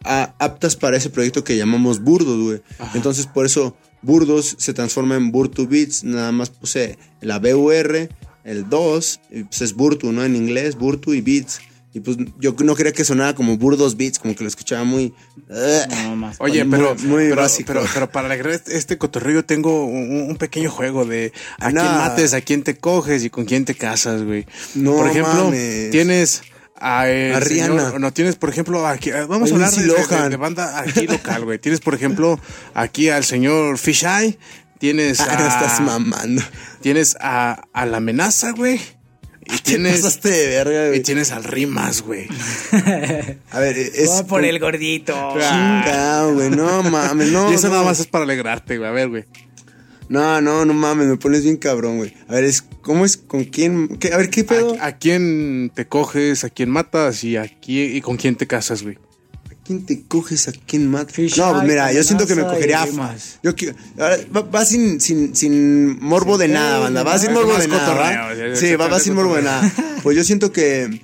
a- aptas para ese proyecto que llamamos Burdos, güey. Entonces por eso Burdos se transforma en Burtu Beats, nada más puse la BUR, el 2, y pues es Burtu, ¿no? En inglés, Burtu y Beats. Y pues yo no quería que sonara como Burdos Beats, como que lo escuchaba muy... No más. Oye, Muy- pero, muy pero, básico. pero, pero para alegrar este, este cotorreo tengo un, un pequeño juego de a No. quién mates, a quién te coges y con quién te casas, güey. No por ejemplo, mames. tienes a, el A Rihanna. señor- no tienes, por ejemplo, aquí, eh, vamos A a hablar de, banda aquí local, güey. Tienes, por ejemplo, aquí al señor Fisheye, tienes Ah, no a, estás mamando. tienes a, a la amenaza, güey. Y Te tienes, pasaste de verga, y tienes al rimas, güey. A ver, es... Voy por el gordito. Chingado, güey, no mames, no. y eso no. nada más es para alegrarte, güey. A ver, güey. No, no, no mames, me pones bien cabrón, güey. A ver, es, ¿cómo es? ¿Con quién? ¿Qué? A ver, ¿qué pedo? ¿A, a quién te coges? ¿A quién matas? ¿Y, a quién- y con quién te casas, güey? ¿A quién te coges? ¿A quién matas? Fish no, pues mira, yo siento que me cogería. rimas. Yo quiero. ahora, Va, va sin, sin, sin morbo de nada, banda. Va sin morbo más de nada. Sí, va, sin morbo de nada. Pues yo siento que.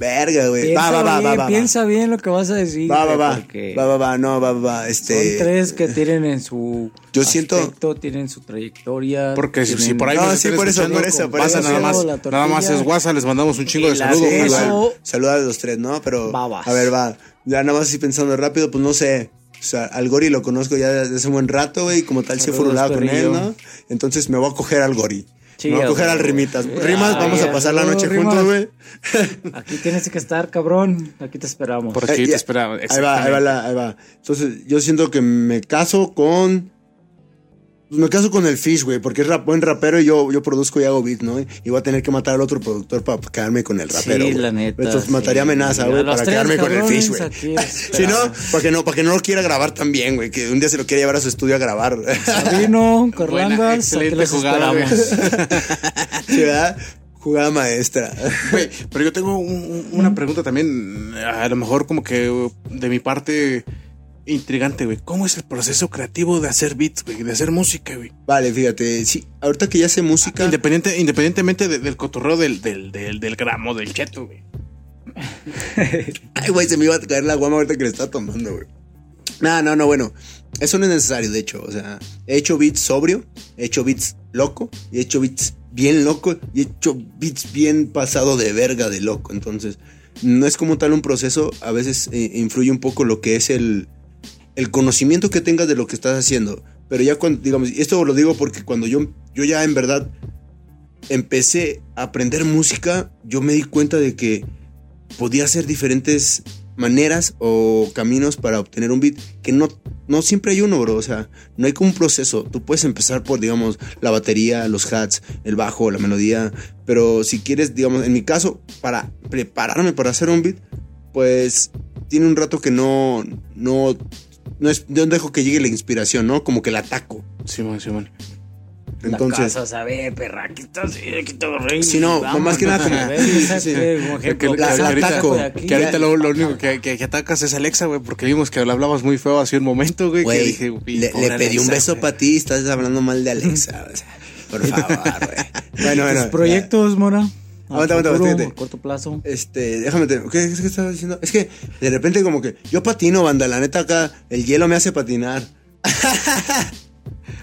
Verga, güey. Piensa Va, va, va, bien, va, va. piensa bien lo que vas a decir. Va, va, va. Va, va, va. No, va, va, va. Son Este. tres que tienen en su Yo siento- aspecto, tienen su trayectoria. Porque si, tienen- si por ahí No, sí, por eso, por eso, por pasa eso. nada más, nada más es WhatsApp, les mandamos un chingo de saludos. saluda a los tres, ¿no? Pero. Babas. A ver, va. Ya nada más así pensando rápido, pues no sé. O sea, al Gori lo conozco ya desde hace un buen rato, güey. y Como tal, se furulado con él. ¿no? Entonces me voy a coger al Gori. Me voy a coger al. Rimitas. Ah, Rimas, vamos a pasar la no, noche Rimas. juntos, güey. Aquí tienes que estar, cabrón. Aquí te esperamos. Por aquí Eh, te ya. esperaba. Ahí va, ahí va, la- ahí va. Entonces, yo siento que me caso con. Pues me caso con el Fish, güey, porque es rap- buen rapero y yo, yo produzco y hago beat, ¿no? Y voy a tener que matar al otro productor para quedarme con el rapero. Sí, la neta. Entonces sí. mataría amenaza, güey, para quedarme con el Fish, güey. Si no, para que no, para que no lo quiera grabar también, güey, que un día se lo quiera llevar a su estudio a grabar. Sabino, Carlangas, aquí excelente jugada, güey. ¿Sí, verdad? Jugada maestra. Güey, pero yo tengo un- un- una pregunta también, a lo mejor como que de mi parte intrigante, güey. ¿Cómo es el proceso creativo de hacer beats, güey? De hacer música, güey. Vale, fíjate, sí, ahorita que ya sé música. Independiente, independientemente de- del cotorreo del, del, del, del gramo, del cheto, güey. Ay, güey, se me iba a caer la guama ahorita que le estaba tomando, güey. No, no, no, bueno. Eso no es necesario, de hecho. O sea, he hecho beats sobrio, he hecho beats loco, y he hecho beats bien loco, y he hecho beats bien pasado de verga de loco. Entonces, no es como tal un proceso. A veces eh, influye un poco lo que es el, el conocimiento que tengas de lo que estás haciendo. Pero ya cuando, digamos, esto lo digo porque cuando yo, yo ya en verdad empecé a aprender música, yo me di cuenta de que podía hacer diferentes maneras o caminos para obtener un beat que no, no siempre hay uno, bro. O sea, no hay como un proceso. Tú puedes empezar por, digamos, la batería, los hats, el bajo, la melodía. Pero si quieres, digamos, en mi caso, para prepararme para hacer un beat, pues tiene un rato que no, no, no es, no dejo que llegue la inspiración, ¿no? Como que la ataco. Simón, Simón. Entonces, La casa, sabe, perra, aquí estás, aquí te rey. Sí, no, Vamos, más que nada como- a ver, que, ahorita, ataco. de aquí. que ahorita lo, lo único que, que- que atacas es Alexa, güey, porque vimos que le hablabas muy feo hace un momento, güey. que güey, dije, "Uy, le, le pedí un beso güey". para ti y estás hablando mal de Alexa. o sea, por favor, güey. Bueno, bueno. Tus proyectos, Mora. A Aguanta, aguanta, corto plazo. Este, déjame te, ¿qué es que estaba diciendo? Es que de repente como que yo patino, banda, la neta acá el hielo me hace patinar.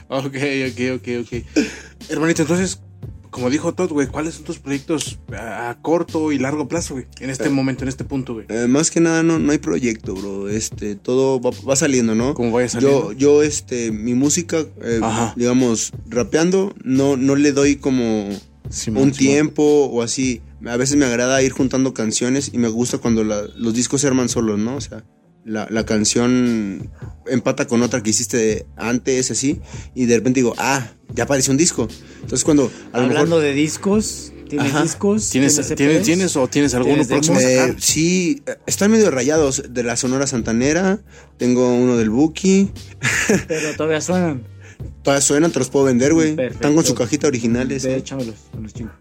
Ok, ok, ok, ok. Hermanito, entonces, como dijo Todd, güey, ¿cuáles son tus proyectos a, a corto y largo plazo, güey? En este momento, en este punto, güey. Eh, más que nada no, no hay proyecto, bro. Este, todo va, va saliendo, ¿no? Como vaya saliendo. Yo, yo, este, mi música, eh, digamos, rapeando, no, no le doy como Simón, un Simón. tiempo o así. A veces me agrada ir juntando canciones y me gusta cuando la- los discos se arman solos, ¿no? O sea, la, la canción empata con otra que hiciste antes, así, y de repente digo, ah, ya apareció un disco. Entonces cuando a lo Hablando mejor... de discos, ¿Tienes Ajá. discos? ¿Tienes, ¿Tienes ¿tienes, o tienes alguno ¿Tienes próximo? Eh, sí, están medio rayados de la Sonora Santanera. Tengo uno del Buki. Pero todavía suenan. Todavía suenan, te los puedo vender, güey. Están con su cajita originales. Échamelos, con los chingos.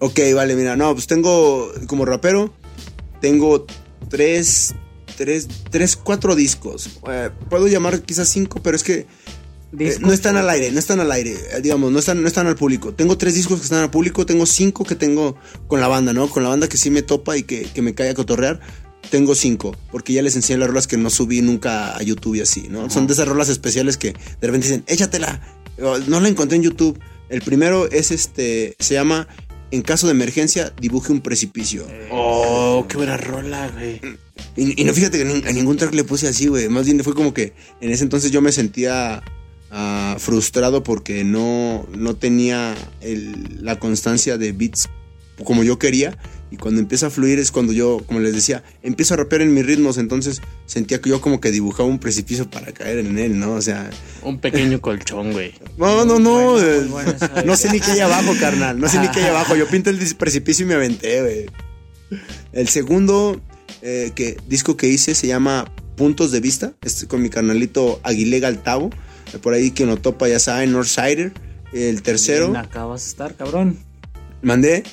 Ok, vale, mira, no, pues tengo, como rapero, tengo tres, tres, tres, cuatro discos. Eh, puedo llamar quizás cinco, pero es que eh, no están al aire, no están al aire, eh, digamos, no están, no están al público. Tengo tres discos que están al público, tengo cinco que tengo con la banda, ¿no? Con la banda que sí me topa y que, que me cae a cotorrear. Tengo cinco, porque ya les enseñé las rolas que no subí nunca a YouTube y así, ¿no? Son de esas rolas especiales que de repente dicen, échatela. No la encontré en YouTube. El primero es este, se llama En caso de emergencia, dibuje un precipicio. Oh, qué buena rola, güey. Y, y no fíjate que ni- a ningún track le puse así, güey. Más bien fue como que en ese entonces yo me sentía ah, frustrado porque no, no tenía el- la constancia de beats como yo quería. Y cuando empieza a fluir es cuando yo, como les decía, empiezo a rapear en mis ritmos. Entonces sentía que yo como que dibujaba un precipicio para caer en él, ¿no? O sea, Un pequeño colchón, güey. no, no, no. eh, no sé ni qué hay abajo, carnal. No sé ni qué hay abajo. Yo pinté el precipicio y me aventé, güey. El segundo eh, que, disco que hice se llama Puntos de Vista. Es con mi carnalito Aguilega Altavo. Eh, Por ahí que no topa, ya saben, Northsider. El tercero, También acá vas a estar, cabrón. mandé.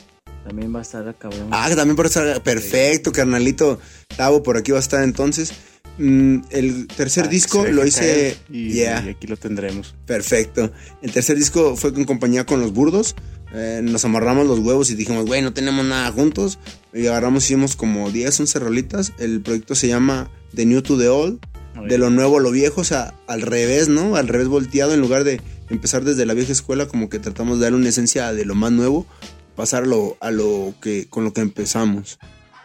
También va a estar, cabrón. Ah, también por estar perfecto, carnalito Tavo, por aquí va a estar entonces. Mm, el tercer Ah, disco lo hice. Y, yeah. y aquí lo tendremos. Perfecto. El tercer disco fue en compañía con los burdos. Eh, nos amarramos los huevos y dijimos, güey, no tenemos nada juntos. Y agarramos, hicimos como 10, 11 rolitas. El proyecto se llama The New to the Old. De lo nuevo a lo viejo, o sea, al revés, ¿no? Al revés volteado, en lugar de empezar desde la vieja escuela, como que tratamos de darle una esencia de lo más nuevo, pasar a lo, a lo que, con lo que empezamos.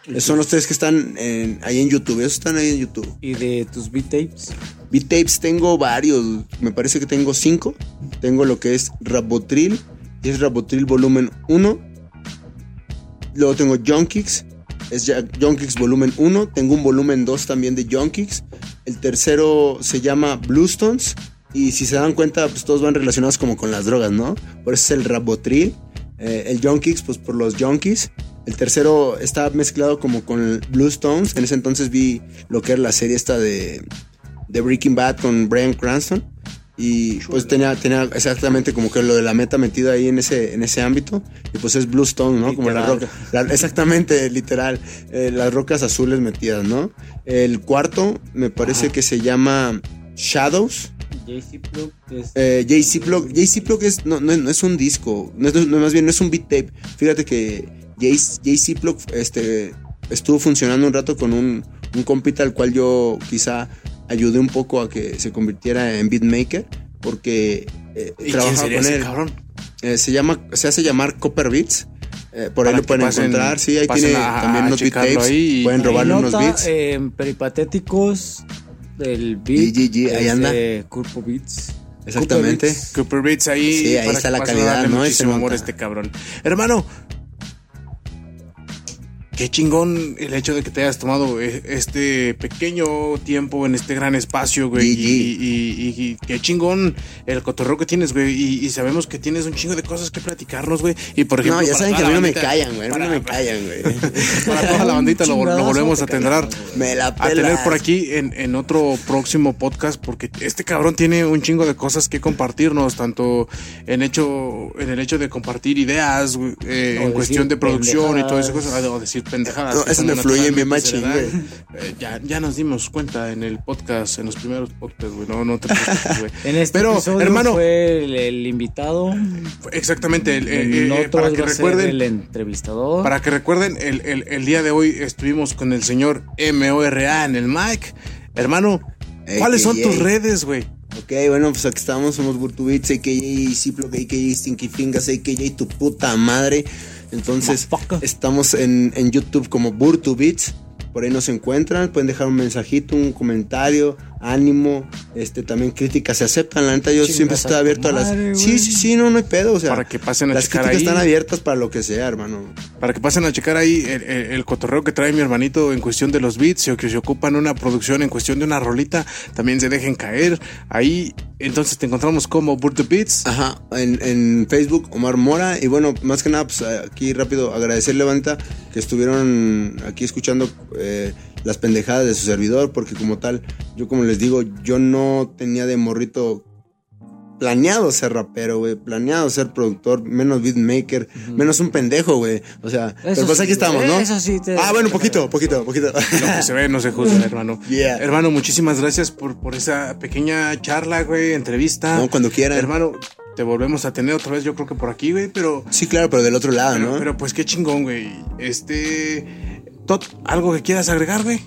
Esos son los tres que están en- ahí en YouTube, esos están ahí en YouTube. ¿Y de tus beat tapes? Beat tapes tengo varios, me parece que tengo cinco. Tengo lo que es Rabotril, y es Rabotril volumen 1. Luego tengo Junkix, es Junkix volumen 1. Tengo un volumen 2 también de Junkix. El tercero se llama Bluestones. Y si se dan cuenta, pues todos van relacionados como con las drogas, ¿no? Por eso es el Rabotril. Eh, el Junkix, pues por los Junkies. El tercero está mezclado como con el Bluestones. En ese entonces vi lo que era la serie esta de de Breaking Bad con Brian Cranston. Y pues tenía, tenía exactamente como que lo de la meta metida ahí en ese, en ese ámbito. Y pues es Bluestone, ¿no? Como la roca. la- exactamente, literal. eh, las rocas azules metidas, ¿no? El cuarto me parece que se llama Shadows. JC Plug es. Eh, JC Plug. JC Plug es, no, no, no es un disco. No es, no, más bien no es un beat tape. Fíjate que JC Plug este, estuvo funcionando un rato con un, un compita al cual yo quizá ayudé un poco a que se convirtiera en beatmaker. Porque eh, ¿Y quién trabajaba sería con ese él. cabrón? Eh, se llama, se hace llamar Copper Beats. Eh, por ahí lo pueden pasen- encontrar. Sí, ahí tiene a- también a unos beat tapes. ahí y- pueden robarle unos nota, beats. En peripatéticos del beat. GGG, ahí anda. de Curpo Beats. Exactamente. Curpo Beats. Cooper Beats ahí. Sí, ahí está la calidad, ¿no? Muchísimo amor a este cabrón. Hermano, qué chingón el hecho de que te hayas tomado eh, este pequeño tiempo en este gran espacio, güey. Y, GG. y- y- y qué chingón el cotorreo que tienes, güey. Y, y sabemos que tienes un chingo de cosas que platicarnos, güey. Y por ejemplo, No, ya saben que a mí no me callan, güey. A mí no para- me callan, güey. Para toda la bandita lo, volvemos a güey. Me la a tener pelas. por aquí en, en otro próximo podcast porque este cabrón tiene un chingo de cosas que compartirnos tanto en hecho en el hecho de compartir ideas güey, eh, en cuestión de producción y todas esas pendejadas. cosas o decir pendejadas No, eso me fluye bien naturalmente se machín, dan. Eh, ya, ya nos dimos cuenta en el podcast en los primeros podcasts güey no no te preocupes güey En este pero episodio hermano fue el, el invitado. exactamente el- en eh, eh, para que recuerden el entrevistador. Para que recuerden, el, el- el día de hoy estuvimos con el señor MORA en el mic. Hermano, Ey, ¿cuáles son tus redes, güey? Ok, bueno, pues aquí estamos, somos Burtubits, AKJ Ziplo, AKJ Stinky Fingers, AKJ tu puta madre. Entonces, estamos en, en YouTube como Burtubits. Por ahí nos encuentran, pueden dejar un mensajito, un comentario, ánimo, este también críticas se aceptan, la neta yo Chingas siempre estoy abierto a las Sí, sí, sí, no no hay pedo, o sea, Para que pasen a las checar críticas ahí. están abiertas para lo que sea, hermano. Para que pasen a checar ahí el, el- el cotorreo que trae mi hermanito en cuestión de los beats o que se ocupan una producción en cuestión de una rolita, también se dejen caer. Ahí entonces te encontramos como Burt the Beats. Ajá, en, en Facebook, Omar Mora. Y bueno, más que nada, pues aquí rápido agradecerle, Banta, que estuvieron aquí escuchando eh, las pendejadas de su servidor, porque como tal, yo como les digo, yo no tenía de morrito planeado ser rapero, güey, planeado ser productor, menos beatmaker, menos un pendejo, güey. O sea, pero pues sí, aquí estamos, ¿no? eso sí te- ah, bueno, poquito, poquito, poquito. Lo que se ve no se juzga, hermano. Yeah. Hermano, muchísimas gracias por, por esa pequeña charla, güey, entrevista. No, cuando quieran. Hermano, te volvemos a tener otra vez, yo creo que por aquí, güey, pero, sí, claro, pero del otro lado, pero, ¿no? pero pues qué chingón, güey. Este, Tot, ¿algo que quieras agregar, güey?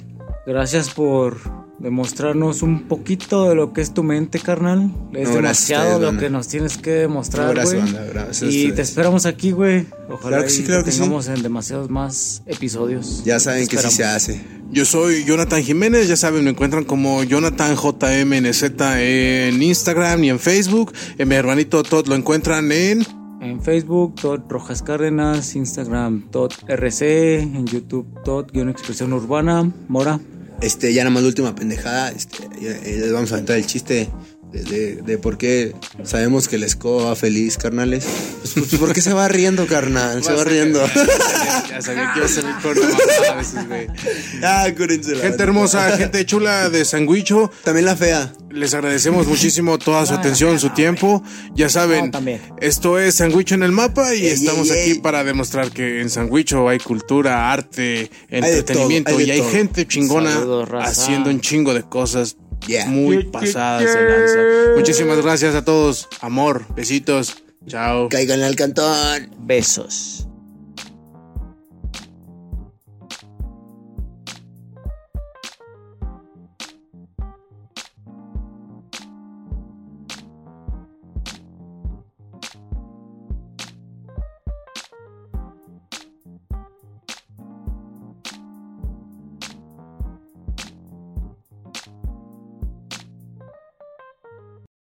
Gracias por demostrarnos un poquito de lo que es tu mente, carnal. Es No, demasiado lo que nos tienes que demostrar, No, güey. a y te esperamos aquí, güey. Ojalá Claro que sí, claro sí. en demasiados más episodios. ya saben que sí se hace. Yo soy Jonathan Jiménez, ya saben, me encuentran como Jonathan JMNZ en Instagram y en Facebook. En mi hermanito Todd lo encuentran en... En Facebook, Todd Rojas Cárdenas, Instagram, Todd RC, en YouTube, Todd, guion expresión urbana, Mora. Este, ya nada más la última pendejada, este, ya les vamos a aventar el chiste de, de- por qué sabemos que el escoba va feliz, carnales. Pues, pues, ¿por qué se va riendo, carnal? Se va riendo. Ya sabía que iba a ser el corto mamada a veces, güey. ah, cúrense Gente hermosa, gente chula de Sanguicho. También la fea. Les agradecemos muchísimo toda su atención, su tiempo. Ya saben, esto es Sanguicho en el mapa y estamos aquí para demostrar que en Sanguicho hay cultura, arte, entretenimiento todo, hay de y hay todo. gente chingona haciendo un chingo de cosas Yeah. muy pasadas de lanza. Muchísimas gracias a todos. Amor, besitos. Chao. Caigan al cantón. Besos.